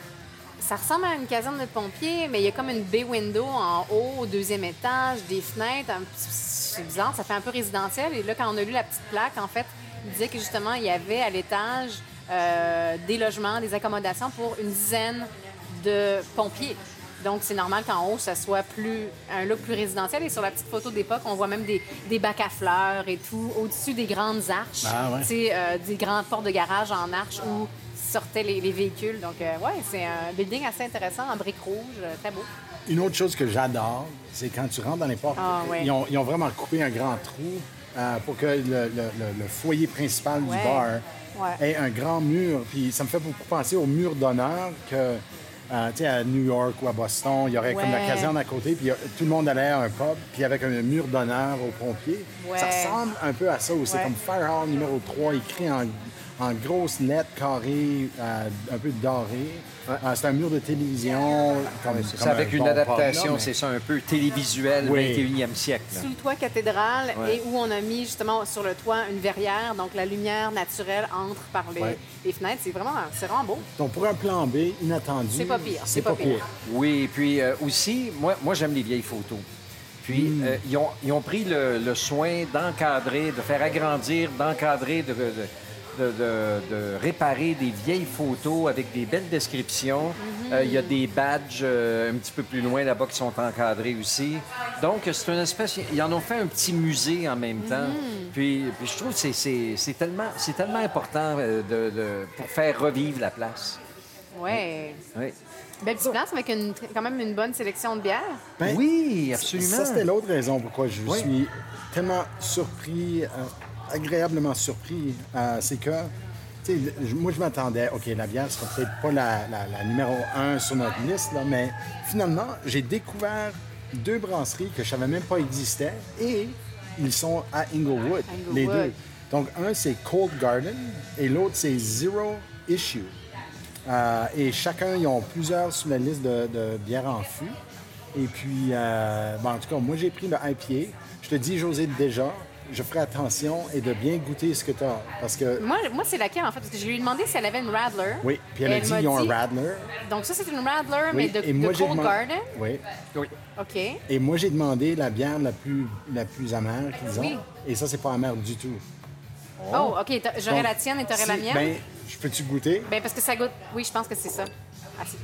ça ressemble à une caserne de pompiers, mais il y a comme une bay window en haut, au deuxième étage, des fenêtres. un petit- C'est bizarre, ça fait un peu résidentiel. Et là, quand on a lu la petite plaque, en fait, il disait que justement, il y avait à l'étage euh, des logements, des accommodations pour une dizaine de pompiers. Donc, c'est normal qu'en haut, ça soit plus un look plus résidentiel. Et sur la petite photo d'époque, on voit même des, des bacs à fleurs et tout, au-dessus des grandes arches. Ah ouais. Tu sais, euh, des grandes portes de garage en arche où sortaient les, les véhicules. Donc, euh, ouais, c'est un building assez intéressant en briques rouges, euh, très beau. Une autre chose que j'adore, c'est quand tu rentres dans les portes, Ah, ouais. ils, ont, ils ont vraiment coupé un grand trou euh, pour que le, le- le- le foyer principal Ouais. du bar Ouais. ait un grand mur. Puis ça me fait beaucoup penser au mur d'honneur que, euh, tu sais, à New York ou à Boston, il y aurait comme la caserne à côté, puis tout le monde allait à un pub, puis avec un mur d'honneur aux pompiers. Ouais. Ça ressemble un peu à ça aussi, Ouais. comme Fire Hall numéro 3, écrit en, en grosses lettres carrées, euh, un peu dorées. Euh, c'est un mur de télévision. Comme, C'est comme avec un une bon adaptation, mais- c'est ça, un peu télévisuel, Oui. 21e siècle. là. Sous le toit cathédrale Ouais. et où on a mis justement sur le toit une verrière. Donc, la lumière naturelle entre par les, Ouais. les fenêtres. C'est vraiment, c'est vraiment beau. Donc, pour un plan B inattendu, C'est pas pire, C'est pas pire. Oui, et puis euh, aussi, moi, moi j'aime les vieilles photos. Puis, euh, ils, ont, ils ont pris le, le soin d'encadrer, de faire agrandir, d'encadrer, de, de- de, de- de réparer des vieilles photos avec des belles descriptions. Euh, Il y a des badges euh, un petit peu plus loin là-bas qui sont encadrés aussi. Donc, c'est une espèce... Ils en ont fait un petit musée en même temps. Puis, puis je trouve que c'est- tellement, c'est tellement important euh, de, de- pour faire revivre la place. Ouais. Oui, Belle petite place avec une, quand même une bonne sélection de bières. Ben, oui absolument. Ça, c'était l'autre raison pourquoi je Oui. suis tellement surpris, euh, agréablement surpris. euh, c'est que, tu sais, je- moi, je m'attendais, OK, la bière sera peut-être pas la, la- la numéro un sur notre liste, là, mais finalement, j'ai découvert deux brasseries que je savais même pas existaient et ils sont à Inglewood, Inglewood. les deux. Donc, un, c'est Cold Garden et l'autre, c'est Zero Issue. Euh, et chacun, ils ont plusieurs sur la liste de, de bières en fût. Et puis, euh, bon, en tout cas, moi, j'ai pris le IPA. Je te dis, José, déjà, je ferai attention et de bien goûter ce que tu as. Parce que, Moi, moi c'est laquelle, en fait? Parce que je lui ai demandé si elle avait une Radler. oui, puis elle a dit, m'a ils ont dit- un Radler. Donc, ça, c'est une Radler, mais de, et de moi, Cold Garden. Oui. Oui. OK. Et moi, j'ai demandé la bière la plus, la plus amère qu'ils ont. Oui. Et ça, c'est pas amer du tout. Oh, OK. J'aurais la tienne et t'aurais la si- mienne? Ben, je peux-tu goûter? Ben, parce que ça goûte. Oui, je pense que c'est ça. Ah, si.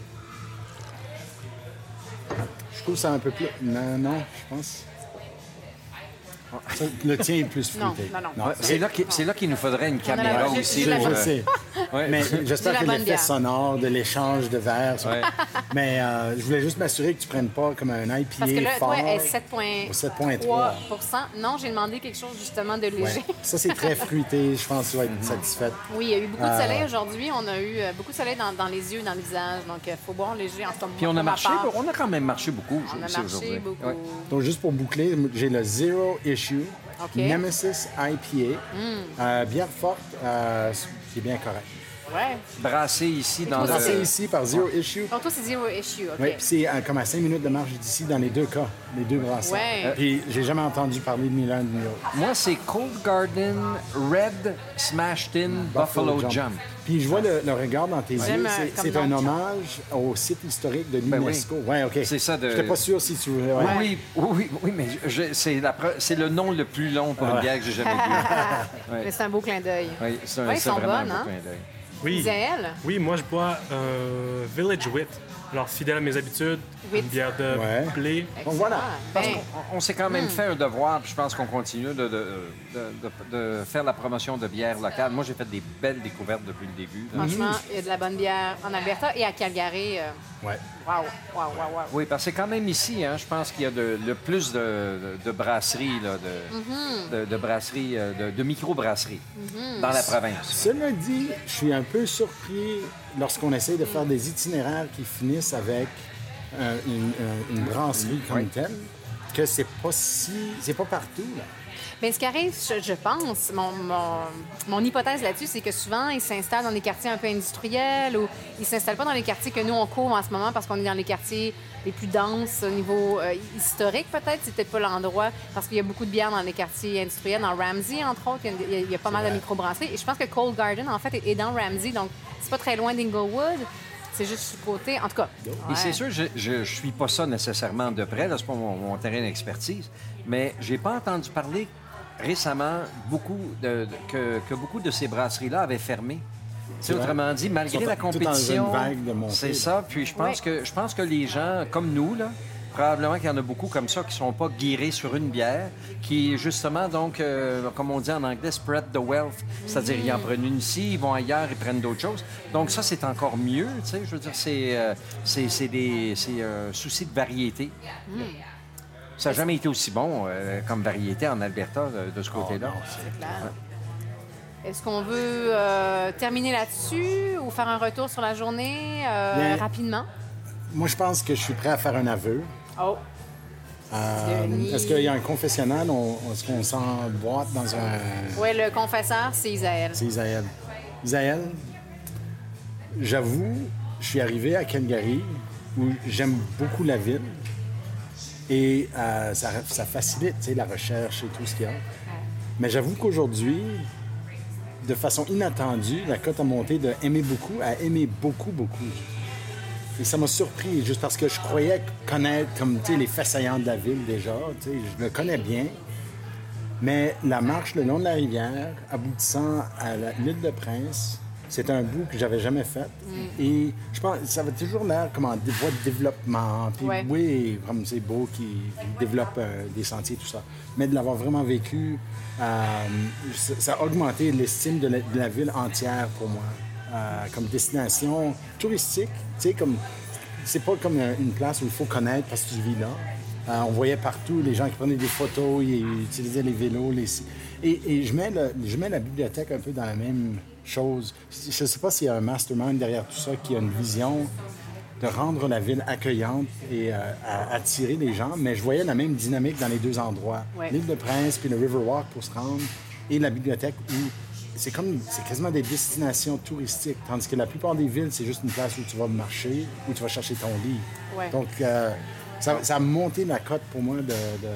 Je trouve ça un peu plus. Non, non, je pense. Ça, le tien est plus Non, fruité. non, non. Ouais, c'est là qu'il nous faudrait une caméra aussi. la Je, pour, je bonne- euh, sais. Ouais. Mais j'espère que l'effet sonore de l'échange de verres. Ouais. Mais euh, je voulais juste m'assurer que tu prennes pas comme un IPA Parce que là, fort. toi, elle est 7,3 Au 7,3. Non, j'ai demandé quelque chose, justement, de Ouais. léger. Ça, c'est très fruité. Je pense que tu vas être satisfaite. Oui, il y a eu beaucoup de Euh, soleil aujourd'hui. On a eu euh, beaucoup de soleil dans, dans les yeux, dans le visage. Donc, il faut boire léger en ce moment. Puis on a marché, part. on a quand même marché beaucoup On a marché beaucoup. Ouais. Donc, juste pour boucler, j'ai le Zero Issue. Mm. Nemesis IPA, euh, bière forte, euh, qui est bien correct. Ouais. Brassé ici dans toi, le... C'est ici par Zero Issue. Donc, toi, c'est zero issue. OK. Oui, puis c'est euh, comme à 5 minutes de marche d'ici dans les deux cas, les deux brasseries. Ouais. Puis j'ai jamais entendu parler ni l'un ni l'autre. Moi, c'est Cold Garden Red Smashed In Buffalo, Jump. Puis je vois le, le regard dans tes yeux. Euh, C'est- un hommage au site historique de Ben oui. l'UNESCO. ouais, OK. C'est ça de- J'étais pas sûr si tu voulais. ouais. Oui, oui, oui, mais c'est pre- le nom le plus long pour une bière que j'ai jamais bu. Mais c'est un beau clin d'œil. Oui, c'est un- Ouais, ils sont vraiment bonnes, un beau hein? clin d'œil. Oui. Moi, je bois un Village Wit. Alors, fidèle à mes habitudes, une bière de Ouais. blé. Donc voilà. Parce Ben, qu'on on s'est quand même fait un devoir, puis je pense qu'on continue de, de- de- de- de faire la promotion de bières locales. Moi, j'ai fait des belles découvertes depuis le début. là. franchement, il y a de la bonne bière en Alberta et à Calgary. euh, Ouais. Waouh, waouh, waouh, waouh. Oui, parce que c'est quand même ici, hein, je pense qu'il y a de- le plus de, de- de brasseries, là, de, de- de brasseries, euh, de, de micro-brasseries dans la province. Cela dit, je suis un peu surpris lorsqu'on essaie de faire des itinéraires qui finissent avec euh, une, euh, une brasserie comme Oui. telle, que c'est pas si. C'est pas partout, là. Bien, ce qui arrive, je, je pense, mon, mon, mon hypothèse là-dessus, c'est que souvent, ils s'installent dans des quartiers un peu industriels ou ils s'installent pas dans les quartiers que nous, on couvre en ce moment parce qu'on est dans les quartiers les plus denses au niveau euh, historique, peut-être. C'est peut-être pas l'endroit parce qu'il y a beaucoup de bières dans les quartiers industriels. Dans Ramsey, entre autres, il y a, il y pas mal de microbrasseries. Et je pense que Cold Garden, en fait, est, dans Ramsey. Donc, c'est pas très loin d'Inglewood. C'est juste sur le côté. En tout cas. Et c'est sûr, je ne suis pas ça nécessairement de près, là, c'est pas mon, mon terrain d'expertise, mais j'ai pas entendu parler récemment beaucoup de, de- que, que beaucoup de ces brasseries-là avaient fermé. Tu sais, vrai. autrement dit, malgré la compétition, c'est ça. Puis je pense que je pense que les gens comme nous là, probablement qu'il y en a beaucoup comme ça qui sont pas guéris sur une bière, qui justement donc, euh, comme on dit en anglais, spread the wealth, c'est-à-dire ils en prennent une ici, ils vont ailleurs, ils prennent d'autres choses. Donc ça c'est encore mieux, tu sais. Je veux dire, c'est euh, c'est c'est des c'est un souci de variété. Ça n'a jamais été aussi bon euh, comme variété en Alberta de, de ce côté-là. Oh, Est-ce qu'on veut euh, terminer là-dessus ou faire un retour sur la journée euh, Bien. rapidement? Moi, je pense que je suis prêt à faire un aveu. Oh, Euh. Est-ce qu'il y a un confessionnal? On- Est-ce qu'on s'emboîte dans un... oui, le confesseur, c'est Isaël. C'est Isaël. Isaël, j'avoue, je suis arrivé à Calgary où j'aime beaucoup la ville et ça, ça facilite la recherche et tout ce qu'il y a. Mais j'avoue qu'aujourd'hui, de façon inattendue, la cote a monté de aimer beaucoup à aimer beaucoup, beaucoup. Et ça m'a surpris, juste parce que je croyais connaître comme les faits de la ville déjà. Je le connais bien. Mais la marche le long de la rivière, aboutissant à la- l'île de Prince, c'est un bout que j'avais jamais fait. Et je pense ça va toujours l'air comme en voie de développement. Puis Ouais. oui, comme c'est beau qu'ils développent euh, des sentiers, tout ça. Mais de l'avoir vraiment vécu, euh, ça, a augmenté l'estime de, la- de la ville entière pour moi. Euh, comme destination touristique, tu sais, comme c'est pas comme euh, une place où il faut connaître parce que tu vis là. Euh, on voyait partout les gens qui prenaient des photos, ils utilisaient les vélos. Les... Et, et je, mets le- je mets la bibliothèque un peu dans la même chose. Je ne sais pas s'il y a un mastermind derrière tout ça qui a une vision de rendre la ville accueillante et euh, à- attirer les gens, mais je voyais la même dynamique dans les deux endroits. Ouais. L'île de Prince puis le Riverwalk pour se rendre et la bibliothèque où c'est comme c'est quasiment des destinations touristiques, tandis que la plupart des villes, c'est juste une place où tu vas marcher, où tu vas chercher ton lit. Ouais. Donc, euh, ça, ça a monté la cote pour moi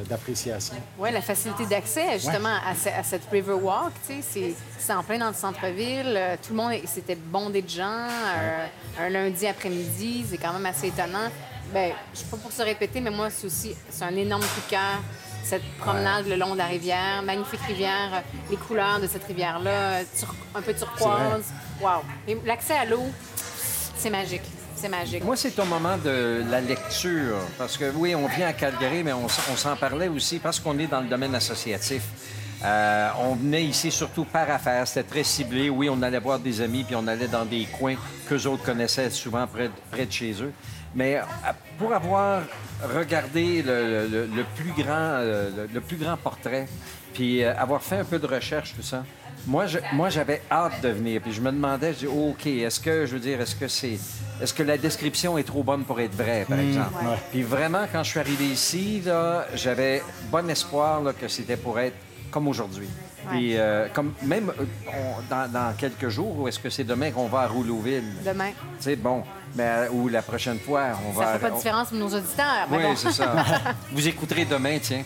d'appréciation. Oui, la facilité d'accès justement à, ce- à cette Riverwalk, tu sais, c'est- en plein dans le centre-ville. euh, Tout le monde, c'était bondé de gens. euh, un lundi après-midi, c'est quand même assez étonnant. Ben, je suis pas pour se répéter, mais moi, c'est aussi c'est un énorme coup de cœur. Cette promenade le long de la rivière, magnifique rivière, euh, les couleurs de cette rivière-là, un peu turquoise. Wow! L'accès à l'eau, c'est magique. C'est magique. Moi, c'est au moment de la lecture. Parce que oui, on vient à Calgary, mais on, s'en parlait aussi parce qu'on est dans le domaine associatif. Euh, on venait ici surtout par affaires. C'était très ciblé. Oui, on allait voir des amis, puis on allait dans des coins qu'eux autres connaissaient souvent près de, chez eux. Mais euh, pour avoir regardé le, plus, grand, euh, le, plus grand portrait, puis avoir fait un peu de recherche, tout ça, moi, je- moi, j'avais hâte de venir. Puis je me demandais, je dis, OK, est-ce que, je veux dire, est-ce que c'est. Est-ce que la description est trop bonne pour être vraie, par exemple? ouais. Puis vraiment, quand je suis arrivé ici, là, j'avais bon espoir là, que c'était pour être comme aujourd'hui. Puis euh, comme même euh, on- dans, dans quelques jours, ou est-ce que c'est demain qu'on va à Rouleauville? Demain. Tu sais, bon, mais, euh, ou la prochaine fois, on Ça va... ne fait pas de différence pour nos auditeurs. oui, bon. c'est ça. Vous écouterez demain, tiens.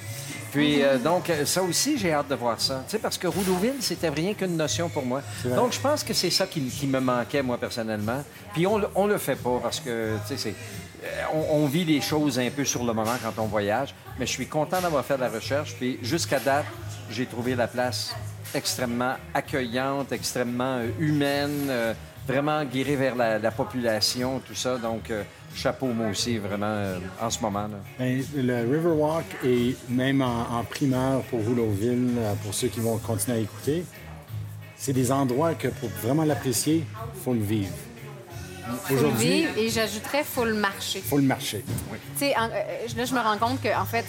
Puis, euh, donc, ça aussi, j'ai hâte de voir ça. Tu sais, parce que Rouleauville, c'était rien qu'une notion pour moi. Donc, je pense que c'est ça qui, qui me manquait, moi, personnellement. Puis, on, le- on le fait pas parce que, tu sais, euh, On, on vit les choses un peu sur le moment quand on voyage, mais je suis content d'avoir fait de la recherche. Puis jusqu'à date, j'ai trouvé la place extrêmement accueillante, extrêmement euh, humaine, euh, vraiment guérée vers la, la population, tout ça. Donc, euh, chapeau, moi aussi, vraiment, euh, en ce moment. Là. Ben, le Riverwalk et même en, en primeur pour Rouleauville, euh, pour ceux qui vont continuer à écouter, c'est des endroits que pour vraiment l'apprécier, il faut le vivre. Faut le Aujourd'hui, vivre et j'ajouterais, faut le marcher. il faut le marcher. Tu sais, euh, là, je me rends compte que, en fait,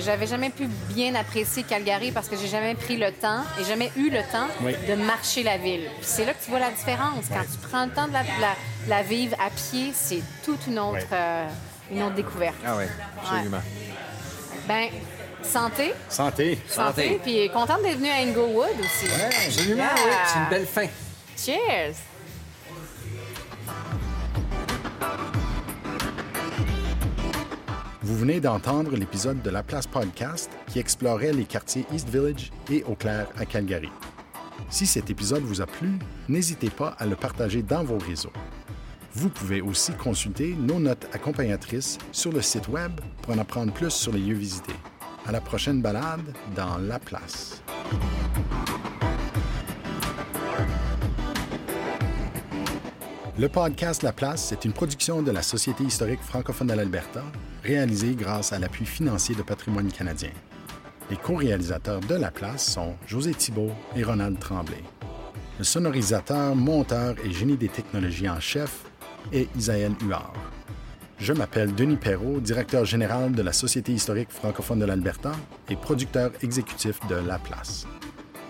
j'avais jamais pu bien apprécier Calgary parce que j'ai jamais pris le temps et jamais eu le temps Oui. de marcher la ville. Puis c'est là que tu vois la différence. Quand tu prends le temps de la, la- la vivre à pied, c'est toute une autre, Oui. euh, une autre découverte. Ah oui, absolument. Ben, santé, Santé. santé, puis contente d'être venue à Inglewood aussi. Absolument, Yeah. oui. C'est une belle fin. Cheers! Vous venez d'entendre l'épisode de La Place Podcast qui explorait les quartiers East Village et Eau Claire à Calgary. Si cet épisode vous a plu, n'hésitez pas à le partager dans vos réseaux. Vous pouvez aussi consulter nos notes accompagnatrices sur le site web pour en apprendre plus sur les lieux visités. À la prochaine balade dans La Place. Le podcast La Place est une production de la Société historique francophone de l'Alberta, réalisée grâce à l'appui financier de Patrimoine canadien. Les co-réalisateurs de La Place sont José Thibault et Ronald Tremblay. Le sonorisateur, monteur et génie des technologies en chef est Isaël Huard. Je m'appelle Denis Perrault, directeur général de la Société historique francophone de l'Alberta et producteur exécutif de La Place.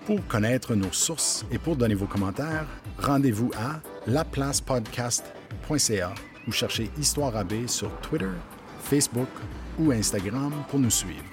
Pour connaître nos sources et pour donner vos commentaires, rendez-vous à laplacepodcast.ca ou cherchez Histoire AB sur Twitter, Facebook ou Instagram pour nous suivre.